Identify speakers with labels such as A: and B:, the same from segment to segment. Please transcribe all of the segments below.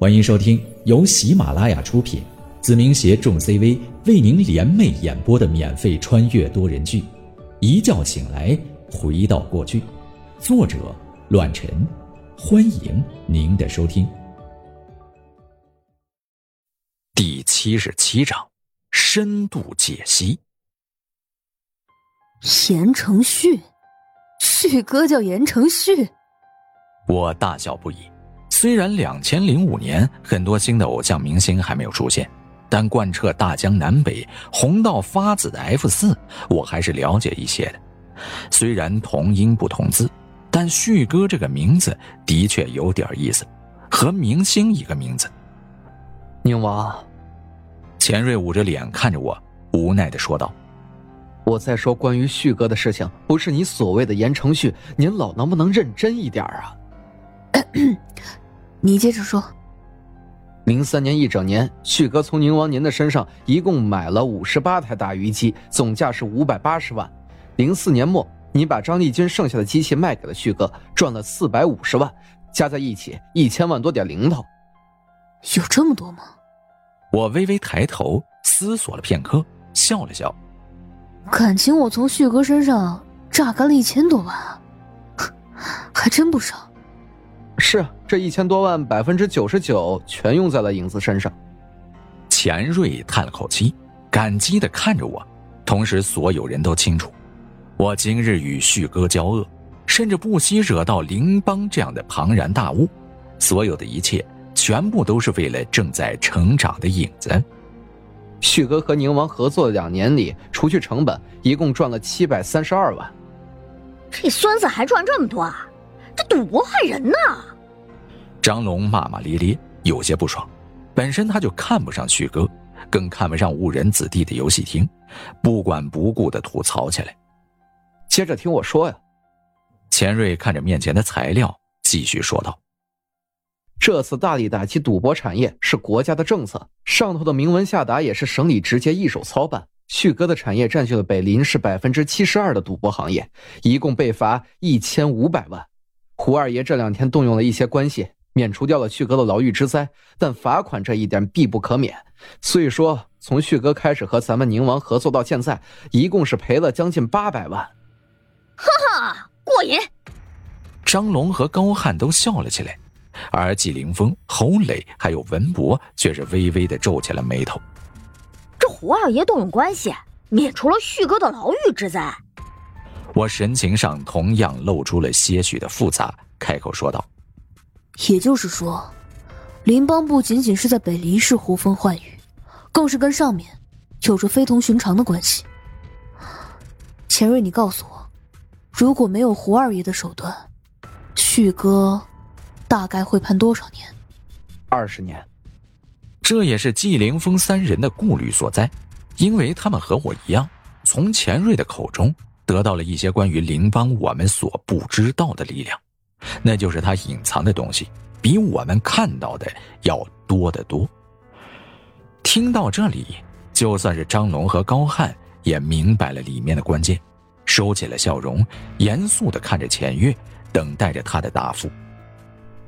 A: 欢迎收听由喜马拉雅出品，子明携众 CV 为您联袂演播的免费穿越多人剧《一觉醒来回到过去》，作者：乱臣。欢迎您的收听。
B: 第七十七章：深度解析。
C: 言承旭，旭哥叫言承旭，
B: 我大笑不已。虽然两千零五年很多新的偶像明星还没有出现，但贯彻大江南北、红到发紫的 F 四，我还是了解一些的。虽然同音不同字，但旭哥这个名字的确有点意思，和明星一个名字。
D: 宁王，
B: 钱瑞捂着脸看着我，无奈的说道：“
D: 我在说关于旭哥的事情，不是你所谓的言承旭，您老能不能认真一点啊？”
C: 你接着说。
D: 零三年一整年，旭哥从宁王您的身上一共买了五十八台打鱼机，总价是五百八十万。零四年末，你把张丽君剩下的机器卖给了旭哥，赚了四百五十万，加在一起一千万多点零头。
C: 有这么多吗？
B: 我微微抬头思索了片刻，笑了笑。
C: 感情我从旭哥身上榨干了一千多万啊，还真不少。
D: 是这一千多万，百分之九十九全用在了影子身上。
B: 钱瑞叹了口气，感激的看着我，同时所有人都清楚，我今日与旭哥交恶，甚至不惜惹到林邦这样的庞然大物，所有的一切全部都是为了正在成长的影子。
D: 旭哥和宁王合作的两年里，除去成本，一共赚了七百三十二万。
E: 这孙子还赚这么多啊！这赌博害人呐！
B: 张龙骂骂咧咧，有些不爽。本身他就看不上旭哥，更看不上误人子弟的游戏厅，不管不顾的吐槽起来。
D: 接着听我说呀。
B: 钱瑞看着面前的材料，继续说道：“
D: 这次大力打击赌博产业是国家的政策，上头的明文下达也是省里直接一手操办。旭哥的产业占据了北林市百分之七十二的赌博行业，一共被罚一千五百万。”胡二爷这两天动用了一些关系，免除掉了旭哥的牢狱之灾，但罚款这一点必不可免。所以说，从旭哥开始和咱们宁王合作到现在，一共是赔了将近八百万。
E: 哈哈，过瘾！
B: 张龙和高汉都笑了起来，而纪凌峰、侯磊还有文博却是微微的皱起了眉头。
E: 这胡二爷动用关系，免除了旭哥的牢狱之灾。
B: 我神情上同样露出了些许的复杂，开口说道：“
C: 也就是说，林邦不仅仅是在北林市呼风唤雨，更是跟上面有着非同寻常的关系。钱瑞，你告诉我，如果没有胡二爷的手段，旭哥大概会判多少年？
D: 二十年。
B: 这也是纪凌风三人的顾虑所在，因为他们和我一样，从钱瑞的口中。”得到了一些关于林邦我们所不知道的力量，那就是他隐藏的东西比我们看到的要多得多。听到这里，就算是张龙和高汉也明白了里面的关键，收起了笑容，严肃的看着钱月，等待着他的答复。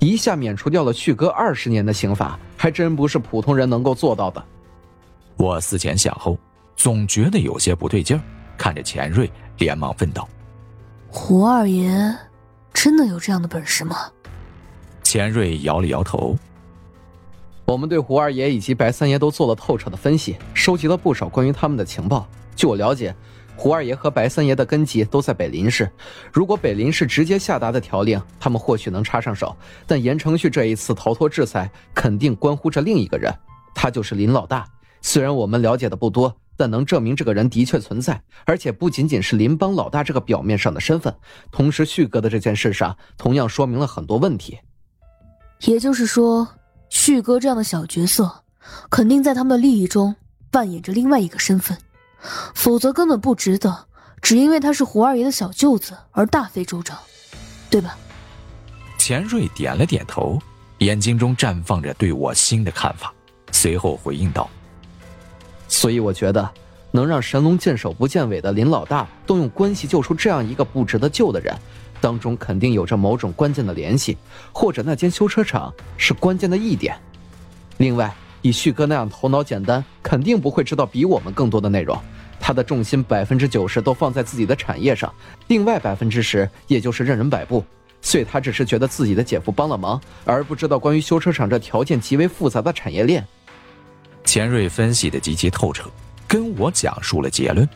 D: 一下免除掉了旭哥二十年的刑罚，还真不是普通人能够做到的。
B: 我思前想后，总觉得有些不对劲儿，看着钱瑞。连忙问道：“
C: 胡二爷真的有这样的本事吗？”
B: 钱瑞摇了摇头。
D: 我们对胡二爷以及白三爷都做了透彻的分析，收集了不少关于他们的情报。据我了解，胡二爷和白三爷的根基都在北林市。如果北林市直接下达的条令，他们或许能插上手。但严承旭这一次逃脱制裁，肯定关乎着另一个人，他就是林老大。虽然我们了解的不多。但能证明这个人的确存在，而且不仅仅是林邦老大这个表面上的身份，同时旭哥的这件事上同样说明了很多问题。
C: 也就是说，旭哥这样的小角色，肯定在他们的利益中扮演着另外一个身份，否则根本不值得只因为他是胡二爷的小舅子而大费周章，对吧？
B: 钱瑞点了点头，眼睛中绽放着对我新的看法，随后回应道。
D: 所以我觉得，能让神龙见首不见尾的林老大动用关系救出这样一个不值得救的人，当中肯定有着某种关键的联系，或者那间修车厂是关键的一点。另外，以旭哥那样头脑简单，肯定不会知道比我们更多的内容。他的重心百分之九十都放在自己的产业上，另外百分之十也就是任人摆布。所以他只是觉得自己的姐夫帮了忙，而不知道关于修车厂这条件极为复杂的产业链。
B: 钱瑞分析的极其透彻，跟我讲述了结论。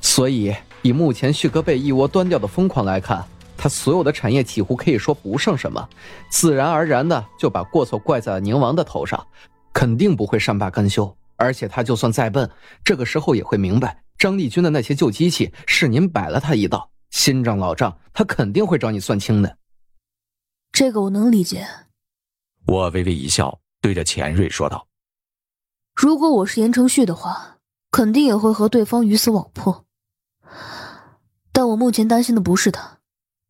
D: 所以，以目前旭哥被一窝端掉的疯狂来看，他所有的产业几乎可以说不剩什么，自然而然的就把过错怪在了宁王的头上，肯定不会善罢甘休。而且他就算再笨，这个时候也会明白，张立军的那些旧机器是您摆了他一道，新账老账他肯定会找你算清的。
C: 这个我能理解。
B: 我微微一笑，对着钱瑞说道：“
C: 如果我是言承旭的话，肯定也会和对方鱼死网破。但我目前担心的不是他，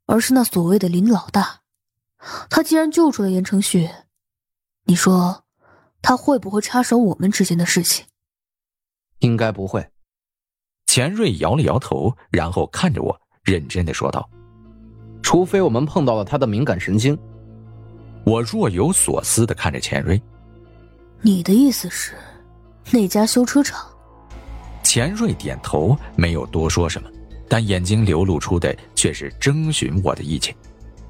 C: 而是那所谓的林老大。他既然救出了言承旭，你说？”他会不会插手我们之间的事情？
D: 应该不会。
B: 钱瑞摇了摇头，然后看着我，认真的说道：“
D: 除非我们碰到了他的敏感神经。”
B: 我若有所思的看着钱瑞：“
C: 你的意思是，那家修车厂？”
B: 钱瑞点头，没有多说什么，但眼睛流露出的却是征询我的意见。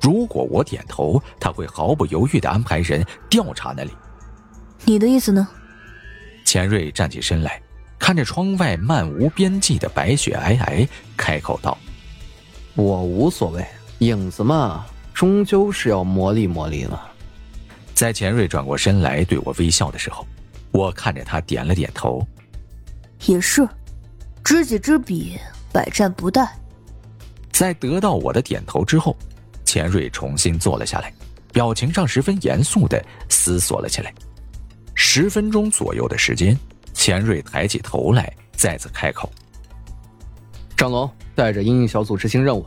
B: 如果我点头，他会毫不犹豫的安排人调查那里。
C: 你的意思呢？
B: 钱瑞站起身来，看着窗外漫无边际的白雪皑皑，开口道：“
D: 我无所谓，影子嘛，终究是要磨砺磨砺了。”
B: 在钱瑞转过身来对我微笑的时候，我看着他点了点头：“
C: 也是，知己知彼，百战不殆。”
B: 在得到我的点头之后，钱瑞重新坐了下来，表情上十分严肃的思索了起来。十分钟左右的时间，钱瑞抬起头来，再次开口：“
D: 张龙带着阴影小组执行任务，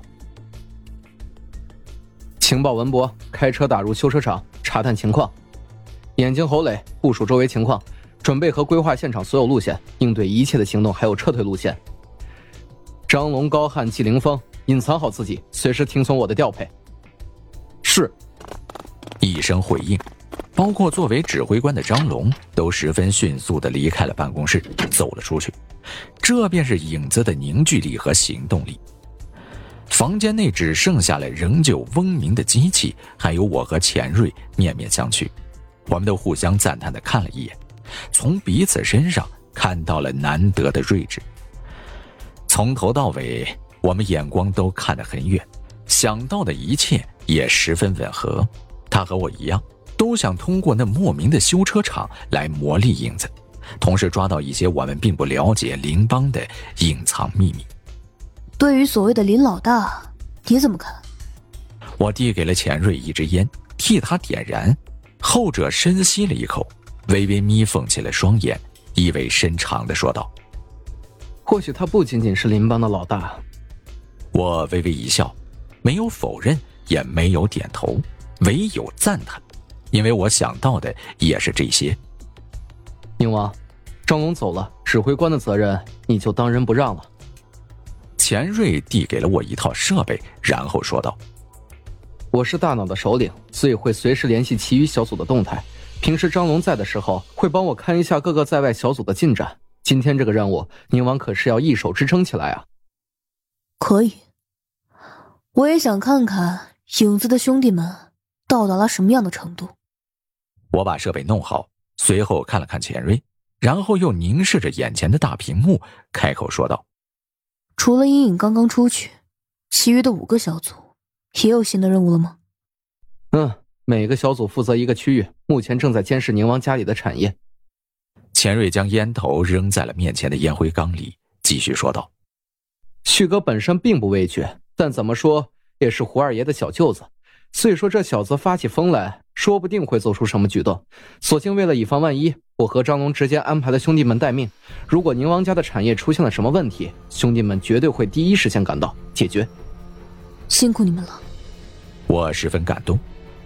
D: 情报文博开车打入修车厂查探情况，眼睛侯磊部署周围情况，准备和规划现场所有路线，应对一切的行动还有撤退路线。张龙、高汉、季凌风隐藏好自己，随时听从我的调配。”是，
B: 一声回应。包括作为指挥官的张龙都十分迅速的离开了办公室，走了出去。这便是影子的凝聚力和行动力。房间内只剩下了仍旧嗡鸣的机器，还有我和钱瑞面面相觑。我们都互相赞叹的看了一眼，从彼此身上看到了难得的睿智。从头到尾，我们眼光都看得很远，想到的一切也十分吻合。他和我一样。都想通过那莫名的修车厂来磨砺影子，同时抓到一些我们并不了解林邦的隐藏秘密。
C: 对于所谓的林老大，你怎么看？
B: 我递给了钱瑞一支烟，替他点燃。后者深吸了一口，微微眯缝起了双眼，意味深长的说道：“
D: 或许他不仅仅是林邦的老大。”
B: 我微微一笑，没有否认，也没有点头，唯有赞叹。因为我想到的也是这些。
D: 宁王，张龙走了，指挥官的责任你就当仁不让了。
B: 钱瑞递给了我一套设备，然后说道：“
D: 我是大脑的首领，所以会随时联系其余小组的动态。平时张龙在的时候，会帮我看一下各个在外小组的进展。今天这个任务，宁王可是要一手支撑起来啊！”
C: 可以，我也想看看影子的兄弟们到达了什么样的程度。
B: 我把设备弄好，随后看了看钱瑞，然后又凝视着眼前的大屏幕，开口说道：“
C: 除了阴影刚刚出去，其余的五个小组也有新的任务了吗？”“
D: 嗯，每个小组负责一个区域，目前正在监视宁王家里的产业。”
B: 钱瑞将烟头扔在了面前的烟灰缸里，继续说道：“
D: 旭哥本身并不畏惧，但怎么说也是胡二爷的小舅子。”所以说，这小子发起疯来，说不定会做出什么举动。索性为了以防万一，我和张龙直接安排了兄弟们待命。如果宁王家的产业出现了什么问题，兄弟们绝对会第一时间赶到解决。
C: 辛苦你们了，
B: 我十分感动。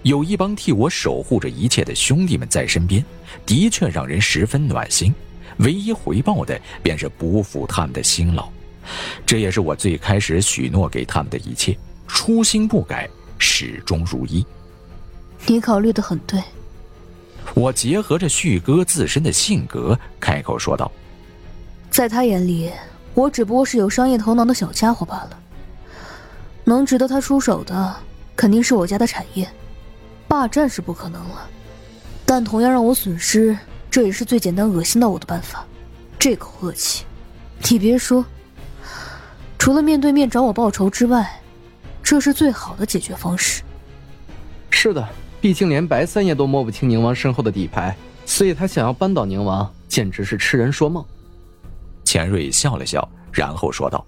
B: 有一帮替我守护着一切的兄弟们在身边，的确让人十分暖心。唯一回报的，便是不负他们的辛劳。这也是我最开始许诺给他们的一切，初心不改。始终如一，
C: 你考虑的很对。
B: 我结合着旭哥自身的性格，开口说道：“
C: 在他眼里，我只不过是有商业头脑的小家伙罢了。能值得他出手的，肯定是我家的产业。霸占是不可能了，但同样让我损失，这也是最简单恶心到我的办法。这口恶气，你别说，除了面对面找我报仇之外，这是最好的解决方式。
D: 是的。”毕竟连白三爷都摸不清宁王身后的底牌，所以他想要扳倒宁王，简直是痴人说梦。
B: 钱瑞笑了笑，然后说道：“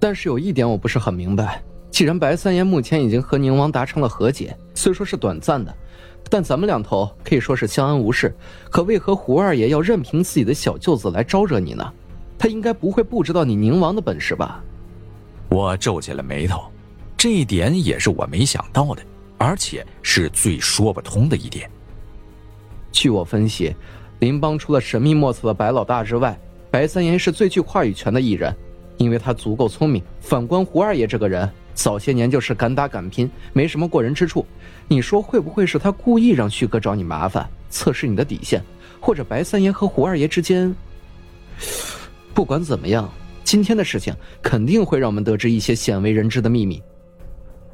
D: 但是有一点我不是很明白，既然白三爷目前已经和宁王达成了和解，虽说是短暂的，但咱们两头可以说是相安无事，可为何胡二爷要任凭自己的小舅子来招惹你呢？他应该不会不知道你宁王的本事吧？”
B: 我皱起了眉头，这一点也是我没想到的。而且是最说不通的一点。
D: 据我分析，林邦除了神秘莫测的白老大之外，白三爷是最具话语权的艺人，因为他足够聪明。反观胡二爷这个人，早些年就是敢打敢拼，没什么过人之处。你说会不会是他故意让旭哥找你麻烦，测试你的底线？或者白三爷和胡二爷之间……不管怎么样，今天的事情肯定会让我们得知一些鲜为人知的秘密。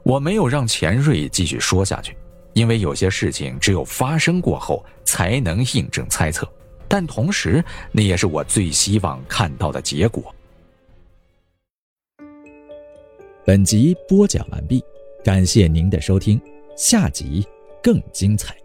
B: 我没有让钱瑞继续说下去，因为有些事情只有发生过后才能印证猜测，但同时那也是我最希望看到的结果。
A: 本集播讲完毕，感谢您的收听，下集更精彩。